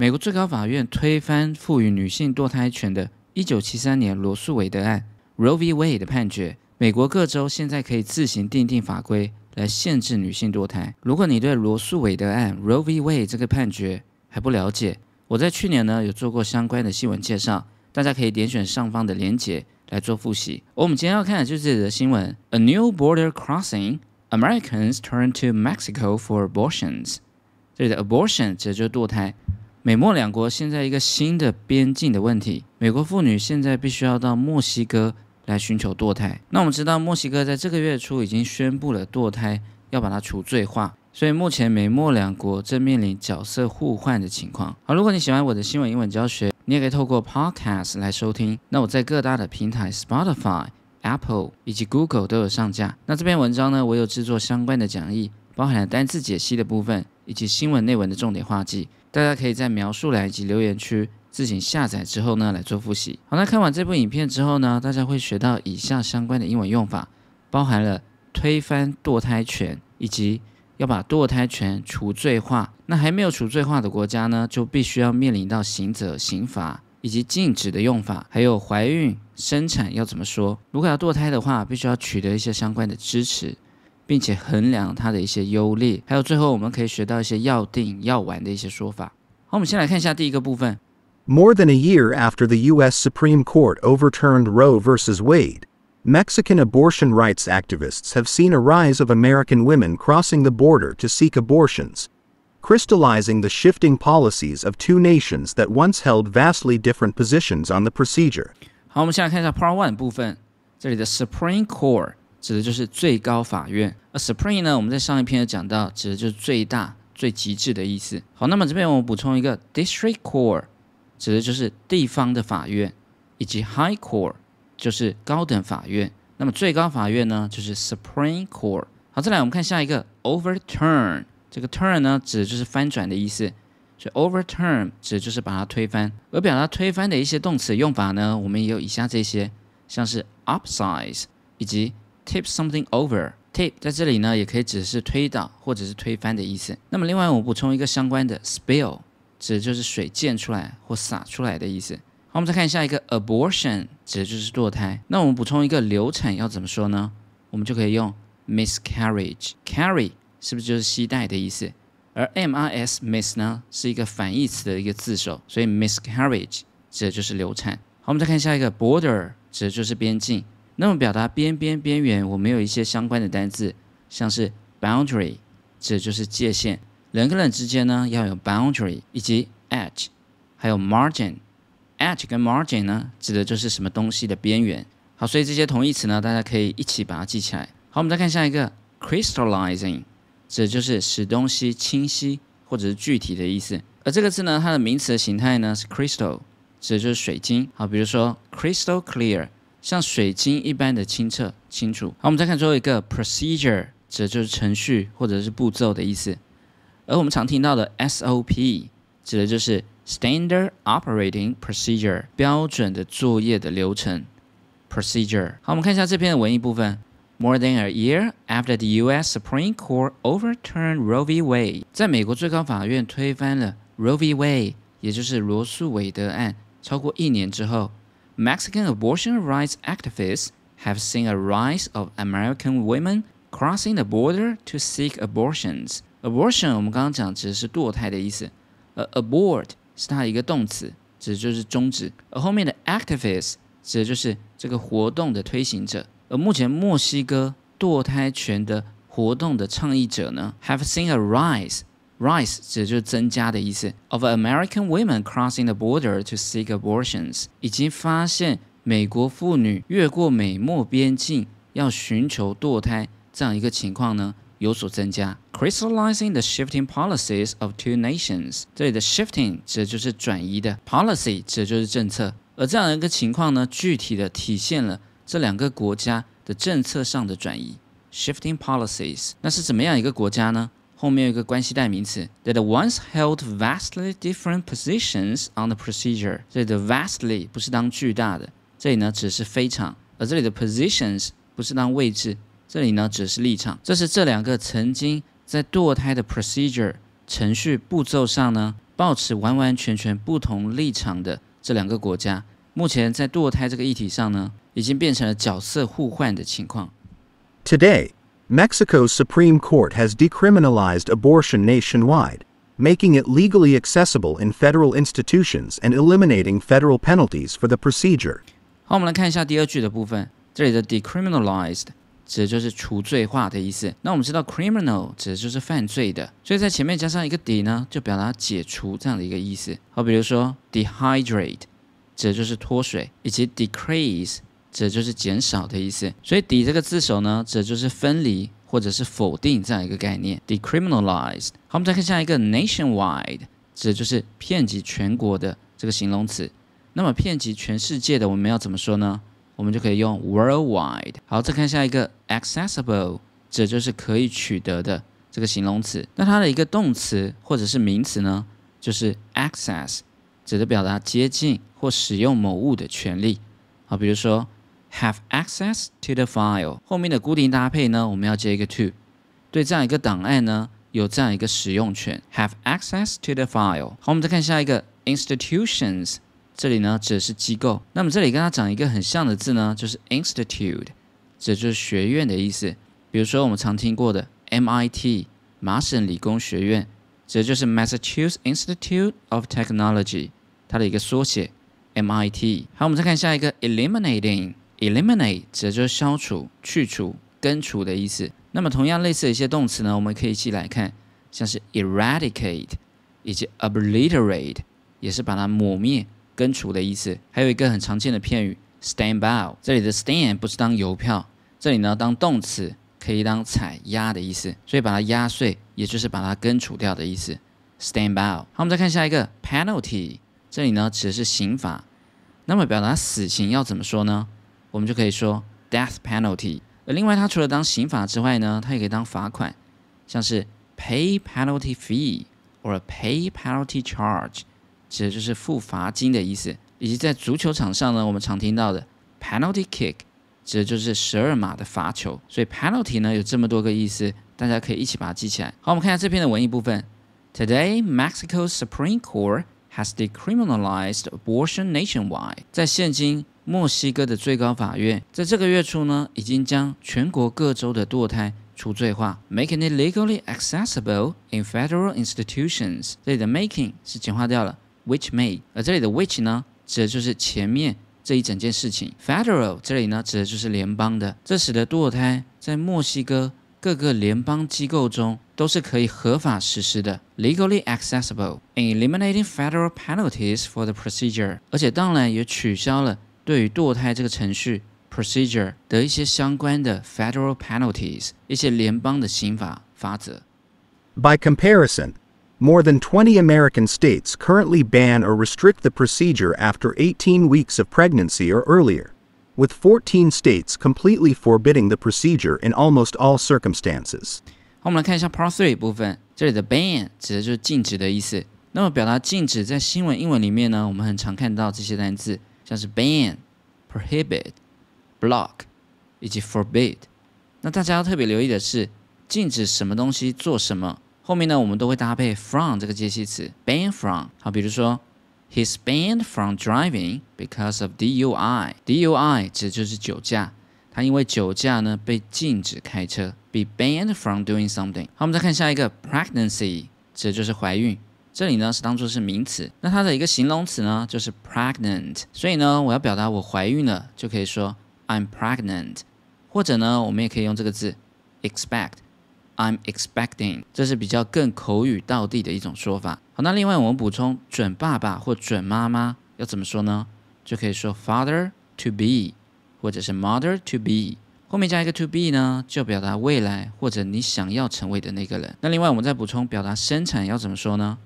美国最高法院推翻赋予女性堕胎权的1973年罗素韦德案 （Roe v. Wade） 的判决。美国各州现在可以自行订定法规来限制女性堕胎。如果你对罗素韦德案 （Roe v. Wade） 这个判决还不了解，我在去年呢有做过相关的新闻介绍，大家可以点选上方的链接来做复习。我们今天要看的就是这则新闻：A new border crossing, Americans turn to Mexico for abortions。这里的 abortion 指的就是堕胎。美墨两国现在一个新的边境的问题，美国妇女现在必须要到墨西哥。来寻求堕胎。那我们知道，墨西哥在这个月初已经宣布了堕胎要把它除罪化，所以目前美墨两国正面临角色互换的情况。好，如果你喜欢我的新闻英文教学，你也可以透过 Podcast 来收听。那我在各大的平台 Spotify、Apple 以及 Google 都有上架。那这篇文章呢，我有制作相关的讲义，包含了单字解析的部分以及新闻内文的重点画记，大家可以在描述栏以及留言区。自行下载之后呢，来做复习。好，那看完这部影片之后呢，大家会学到以下相关的英文用法，包含了推翻堕胎权，以及要把堕胎权除罪化。那还没有除罪化的国家呢，就必须要面临到刑责、刑罚以及禁止的用法。还有怀孕、生产要怎么说？如果要堕胎的话，必须要取得一些相关的支持，并且衡量它的一些优劣。还有最后我们可以学到一些要定、要完的一些说法。好，我们先来看一下第一个部分。More than a year after the U.S. Supreme Court overturned Roe v. Wade, Mexican abortion rights activists have seen a rise of American women crossing the border to seek abortions, crystallizing the shifting policies of two nations that once held vastly different positions on the procedure. 好，我们先来看一下 Part One 部分，这里的 Supreme Court 指的就是最高法院，而 Supreme 呢，我们在上一篇有讲到，指的就是最大、最极致的意思。好，那么这边我们补充一个 District Court。指的就是地方的法院，以及 High Court 就是高等法院。那么最高法院呢，就是 Supreme Court。好，再来我们看下一个 Overturn。这个 turn 呢，指的就是翻转的意思，所以 Overturn 指的就是把它推翻。而表达推翻的一些动词用法呢，我们也有以下这些，像是 upsize 以及 tip something over。tip 在这里呢，也可以指的是推倒或者是推翻的意思。那么另外我补充一个相关的 spill。指的就是水溅出来或洒出来的意思。好，我们再看下一个 abortion，指的就是堕胎。那我们补充一个流产要怎么说呢？我们就可以用 miscarriage。carry 是不是就是携带的意思？而 m i s miss 呢是一个反义词的一个字首，所以 miscarriage 指的就是流产。好，我们再看下一个 border，指的就是边境。那么表达边边边缘，我们有一些相关的单字，像是 boundary，指的就是界限。人跟人之间呢要有 boundary 以及 edge，还有 margin。edge 跟 margin 呢指的就是什么东西的边缘。好，所以这些同义词呢大家可以一起把它记起来。好，我们再看下一个 crystallizing，指的就是使东西清晰或者是具体的意思。而这个字呢它的名词形态呢是 crystal，指的就是水晶。好，比如说 crystal clear，像水晶一般的清澈清楚。好，我们再看最后一个 procedure，指的就是程序或者是步骤的意思。而我们常听到的 SOP 指的就是 Standard Operating Procedure 标准的作业的流程 procedure。好，我们看一下这篇的文艺部分。More than a year after the U.S. Supreme Court overturned Roe v. Wade，在美国最高法院推翻了 Roe v. Wade，也就是罗素韦德案，超过一年之后 ，Mexican abortion rights activists have seen a rise of American women crossing the border to seek abortions。Abortion 我们刚刚讲指的是堕胎的意思，而 abort 是它的一个动词，指的就是终止。而后面的 activist 指的就是这个活动的推行者。而目前墨西哥堕胎权的活动的倡议者呢，have seen a Rise 指的就是增加的意思，of American women crossing the border to seek abortions，已经发现美国妇女越过美墨边境要寻求堕胎这样一个情况呢。有所增加，crystallizing the shifting policies of two nations。这里的 shifting 指的就是转移的，policy 指的就是政策。而这样一个情况呢，具体的体现了这两个国家的政策上的转移，shifting policies。那是怎么样一个国家呢？后面有一个关系代名词，that once held vastly different positions on the procedure。这里的 vastly 不是当巨大的，这里呢只是非常，而这里的 positions 不是当位置。这里呢只是立场，这是这两个曾经在堕胎的 procedure 程序步骤上呢保持完完全全不同立场的这两个国家，目前在堕胎这个议题上呢，已经变成了角色互换的情况。Today, Mexico's Supreme Court has decriminalized abortion nationwide, making it legally accessible in federal institutions and eliminating federal penalties for the procedure. 好，我们来看一下第二句的部分，这里的 decriminalized 指的就是除罪化的意思。那我们知道 criminal 指的就是犯罪的，所以在前面加上一个 de 呢，就表达解除这样的一个意思。好，比如说 dehydrate 指的就是脱水，以及 decrease 指的就是减少的意思。所以 d 这个字首呢，指的就是分离或者是否定这样一个概念。decriminalized。好，我们再看下一个 nationwide，指的就是遍及全国的这个形容词。那么遍及全世界的，我们要怎么说呢？我们就可以用 worldwide。好，再看下一个 accessible，指的就是可以取得的这个形容词。那它的一个动词或者是名词呢，就是 access，指的表达接近或使用某物的权利。好，比如说 have access to the file，后面的固定搭配呢，我们要接一个 to，对这样一个档案呢有这样一个使用权，have access to the file。好，我们再看下一个 institutions。这里呢指的是机构，那么这里跟它长一个很像的字呢，就是 institute，这就是学院的意思。比如说我们常听过的 MIT 麻省理工学院，这就是 Massachusetts Institute of Technology，它的一个缩写 MIT。好，我们再看下一个 eliminating 指的就是消除、去除、根除的意思。那么同样类似的一些动词呢，我们可以一起来看，像是 eradicate 以及 obliterate，也是把它抹灭。根除的意思，还有一个很常见的片语 stand by，这里的 stand 不是当邮票，这里呢当动词可以当踩压的意思，所以把它压碎，也就是把它根除掉的意思。stand by。好，我们再看下一个 penalty，这里呢指的是刑罚，那么表达死刑要怎么说呢？我们就可以说 death penalty。而另外，它除了当刑罚之外呢，它也可以当罚款，像是 pay penalty fee or pay penalty charge。指的就是付罚金的意思，以及在足球场上呢，我们常听到的 penalty kick，指的就是十二码的罚球。所以 penalty 呢有这么多个意思，大家可以一起把它记起来。好，我们看一下这篇的文艺部分。Today, Mexico's Supreme Court has decriminalized abortion nationwide。在现今，墨西哥的最高法院在这个月初呢，已经将全国各州的堕胎除罪化，making it legally accessible in federal institutions。这里的 making 是简化掉了。which made，而这里的 which 呢，指的就是前面这一整件事情。Federal 这里呢，指的就是联邦的，这使得堕胎在墨西哥各个联邦机构中都是可以合法实施的，legally accessible in eliminating federal penalties for the procedure。而且当然也取消了对于堕胎这个程序 procedure 的一些相关的 federal penalties，一些联邦的刑法法则。 By comparison, more than 20 American states currently ban or restrict the procedure after 18 weeks of pregnancy or earlier, with 14 states completely forbidding the procedure in almost all circumstances. 好，我们来看一下 Part Three 部分，这里的 ban 指的就是禁止的意思。那么表达禁止，在新闻英文里面呢，我们很常看到这些单字， 像是 ban、prohibit、block 以及 forbid。那大家要特别留意的是，禁止什么东西做什么，后面呢我们都会搭配 from 这个介系词，ban from。好，比如说 he's banned from driving because of DUI。DUI 指就是酒驾，他因为酒驾呢被禁止开车，be banned from doing something。好，我们再看下一个 pregnancy，指的就是怀孕。这里呢是当做是名词，那它的一个形容词呢就是 pregnant。所以呢，我要表达我怀孕了，就可以说 I'm pregnant。或者呢，我们也可以用这个字 expect。I'm expecting，这是比较更口语道地的一种说法。好，那另外我们补充准爸爸或准妈妈要怎么说呢？就可以说 father to be，或者是 mother to be，后面加一个 to be 呢，就表达未来或者你想要成为的那个人。那另外我们再补充表达生产要怎么说呢？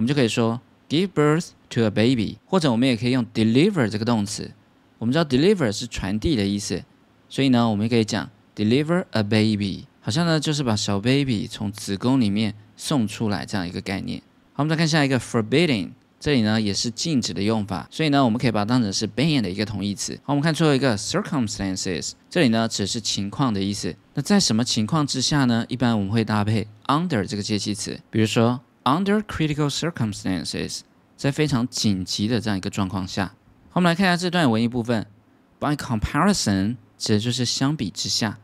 我们就可以说 give birth to a baby，或者我们也可以用 deliver 这个动词。我们知道 deliver 是传递的意思，所以呢，我们也可以讲 deliver a baby。好像呢，就是把小 baby 从子宫里面送出来这样一个概念。好，我们再看下一个 forbidding，这里呢也是禁止的用法，所以呢，我们可以把它当成是 ban 的一个同义词。好，我们看最后一个 circumstances，这里呢只是情况的意思。那在什么情况之下呢？一般我们会搭配 under 这个介系词，比如说 under critical circumstances，在非常紧急的这样一个状况下。好，我们来看一下这段文艺部分。By comparison，指的就是相比之下。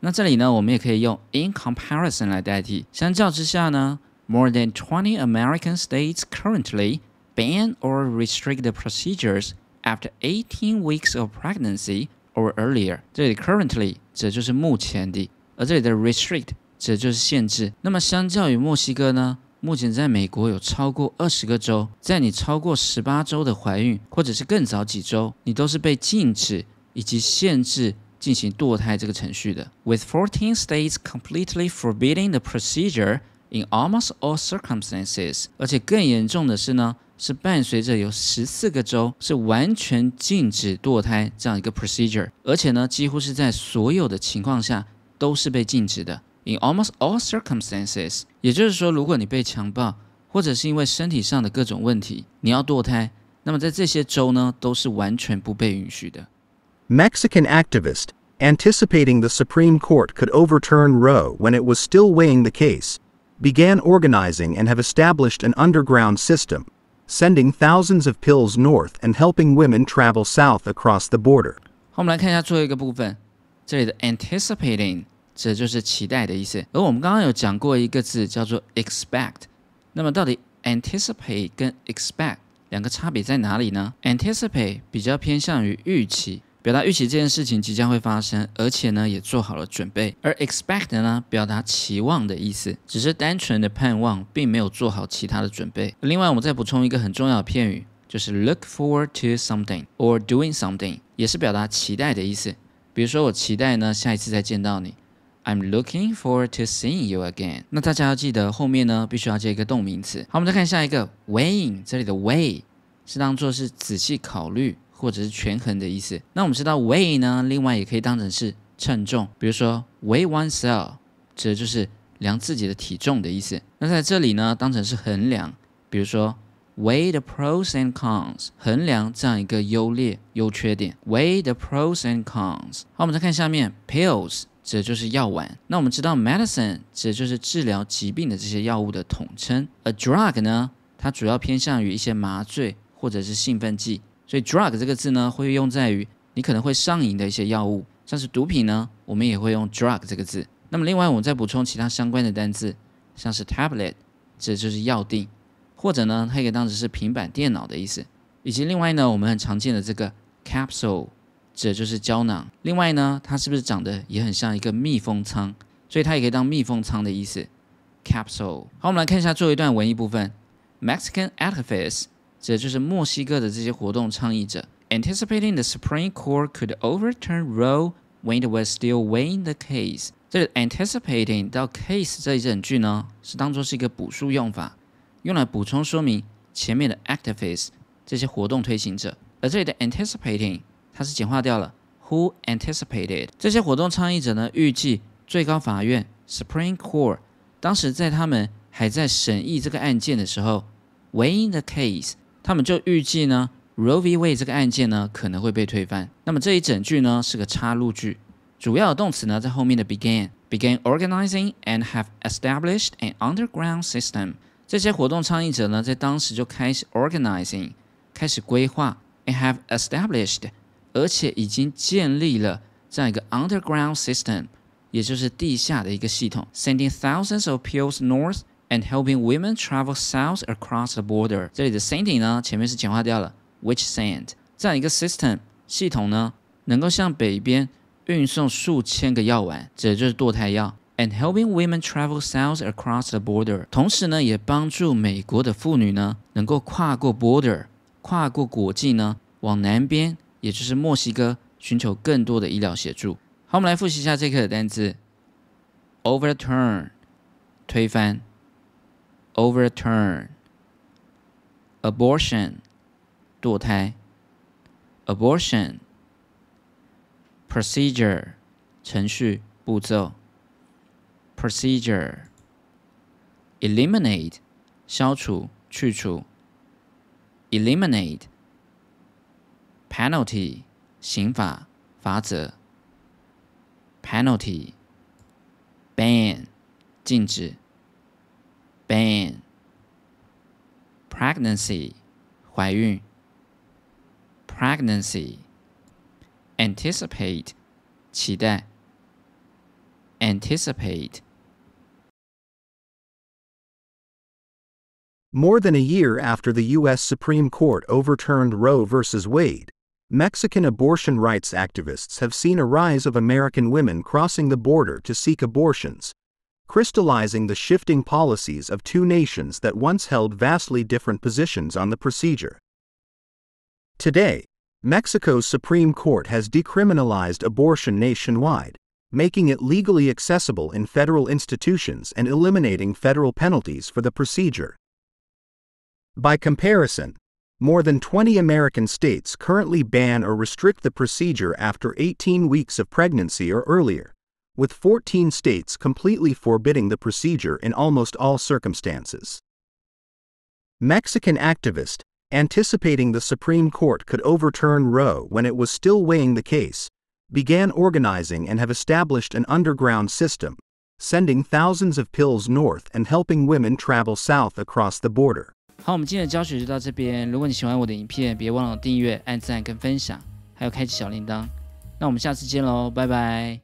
那这里呢，我们也可以用 in comparison 来代替。相较之下呢，more than twenty American states currently ban or restrict the procedures after eighteen weeks of pregnancy or earlier。这里 currently 指的就是目前的，而这里的 restrict 指的就是限制。那么相较于墨西哥呢， 目前在美国有超过二十个州，在你超过十八周的怀孕，或者是更早几周，你都是被禁止以及限制进行堕胎这个程序的。With fourteen states completely forbidding the procedure in almost all circumstances，而且更严重的是呢，是伴随着有十四个州是完全禁止堕胎这样一个 procedure，而且呢，几乎是在所有的情况下都是被禁止的。In almost all circumstances，也就是说，如果你被强暴，或者是因为身体上的各种问题，你要堕胎，那么在这些州呢，都是完全不被允许的。Mexican activist, anticipating the Supreme Court could overturn Roe when it was still weighing the case, began organizing and have established an underground system, sending thousands of pills north and helping women travel south across the border. 好，我们来看一下最后一个部分，这里的 anticipating 指的就是期待的意思。而我们刚刚有讲过一个字叫做 expect，那么到底 anticipate 跟 expect 两个差别在哪里呢？anticipate 比较偏向于预期。表达预期这件事情即将会发生，而且呢也做好了准备。而 expect 呢，表达期望的意思，只是单纯的盼望，并没有做好其他的准备。另外，我们再补充一个很重要的片语，就是 look forward to something or doing something，也是表达期待的意思。比如说，我期待呢下一次再见到你。I'm looking forward to seeing you again。那大家要记得后面呢必须要接一个动名词。好，我们再看下一个 weighing，这里的 weigh 是当做是仔细考虑。或者是权衡的意思。那我们知道 weigh 呢，另外也可以当成是称重，比如说 weigh oneself，指的就是量自己的体重的意思。那在这里呢，当成是衡量，比如说 weigh the pros and cons，衡量这样一个优劣优缺点。weigh the pros and cons。好，我们再看下面 pills，指的就是药丸。那我们知道 medicine 指的就是治疗疾病的这些药物的统称。A drug 呢，它主要偏向于一些麻醉或者是兴奋剂。所以 drug 这个字呢，会用在于你可能会上瘾的一些药物，像是毒品呢，我们也会用 drug 这个字。那么另外，我们再补充其他相关的单字，像是 tablet，指的就是药锭，或者呢，它可以当成是平板电脑的意思。以及另外呢，我们很常见的这个 capsule，指的就是胶囊。另外呢，它是不是长得也很像一个密封舱？所以它也可以当密封舱的意思。capsule。好，我们来看一下最后一段文艺部分，Mexican activists。这就是墨西哥的这些活动倡议者，anticipating the Supreme Court could overturn Roe when it was still weighing the case。这个 anticipating 到 case 这一整句呢，是当做是一个补数用法，用来补充说明前面的 activists 这些活动推行者。而这里的 anticipating 它是简化掉了 who anticipated。这些活动倡议者呢，预计最高法院 Supreme Court 当时在他们还在审议这个案件的时候，weighing the case。他们就预计呢，Roe v. Wade 这个案件呢可能会被推翻。那么这一整句呢是个插入句，主要的动词呢在后面的 began，began organizing and have established an underground system。这些活动倡议者呢在当时就开始 organizing，开始规划，and have established，而且已经建立了这样一个 underground system，也就是地下的一个系统，sending thousands of pills north。and helping women travel south across the border。这里的 sending 呢，前面是简化掉了，which send 这样一个 system 系统呢，能够向北边运送数千个药丸，指的就是堕胎药。And helping women travel south across the border，同时呢，也帮助美国的妇女呢，能够跨过 border，跨过国境呢，往南边，也就是墨西哥，寻求更多的医疗协助。好，我们来复习一下这课的单词：overturn，推翻。overturn, abortion, 堕胎，abortion, procedure, 程序步骤，procedure, eliminate, 消除去除，eliminate, penalty, 刑法罚则，penalty, ban, 禁止。ban pregnancy 怀孕，pregnancy anticipate 期待，anticipate More than a year after the U.S. Supreme Court overturned Roe v. Wade, Mexican abortion rights activists have seen a rise of American women crossing the border to seek abortions, crystallizing the shifting policies of two nations that once held vastly different positions on the procedure. Today, Mexico's Supreme Court has decriminalized abortion nationwide, making it legally accessible in federal institutions and eliminating federal penalties for the procedure. By comparison, more than 20 American states currently ban or restrict the procedure after 18 weeks of pregnancy or earlier, with 14 states completely forbidding the procedure in almost all circumstances. Mexican activist, anticipating the Supreme Court could overturn Roe when it was still weighing the case, began organizing and have established an underground system, sending thousands of pills north and helping women travel south across the border. 好，我们今天的教学就到这边。如果你喜欢我的影片，别忘了订阅、按赞跟分享，还有开启小铃铛。那我们下次见喽，拜拜。